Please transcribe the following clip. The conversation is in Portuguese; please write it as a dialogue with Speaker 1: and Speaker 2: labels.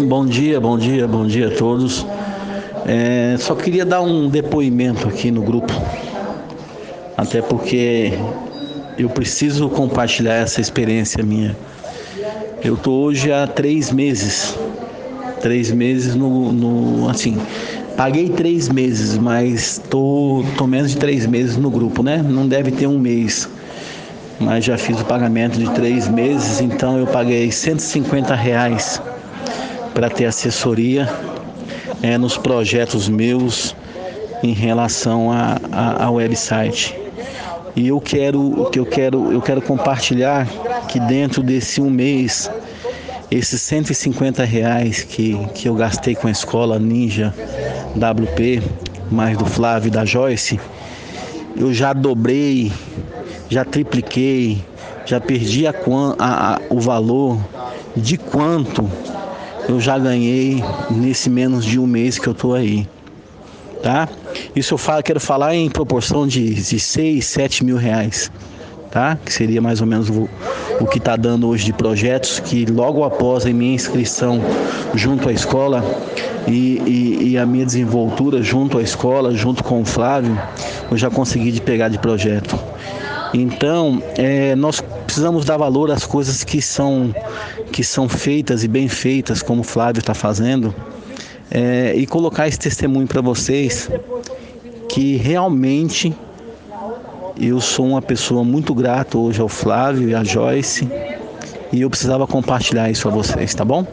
Speaker 1: Bom dia, bom dia, bom dia a todos. É, só queria dar um depoimento aqui no grupo, até porque eu preciso compartilhar essa experiência minha. Eu tô hoje há três meses, três meses no, no assim, paguei três meses, mas tô, tô menos de três meses no grupo, né? Não deve ter um mês, mas já fiz o pagamento de três meses, então eu paguei 150 reais para ter assessoria é, nos projetos meus em relação ao website. E eu quero, que eu quero, eu quero compartilhar que dentro desse um mês, esses 150 reais que, que eu gastei com a escola Ninja WP, mais do Flávio e da Joyce, eu já dobrei, já tripliquei, já perdi a, a, a, o valor de quanto eu já ganhei nesse menos de um mês que eu tô aí. Tá? Isso eu falo, quero falar em proporção de, de 6, 7 mil reais. Tá? Que seria mais ou menos o, o que está dando hoje de projetos que logo após a minha inscrição junto à escola e, e, e, a minha desenvoltura junto à escola, junto com o Flávio, eu já consegui de pegar de projeto. Então, é, nós precisamos dar valor às coisas que são, que são feitas e bem feitas, como o Flávio está fazendo, é, e colocar esse testemunho para vocês que realmente eu sou uma pessoa muito grata hoje ao Flávio e à Joyce e eu precisava compartilhar isso a vocês, tá bom?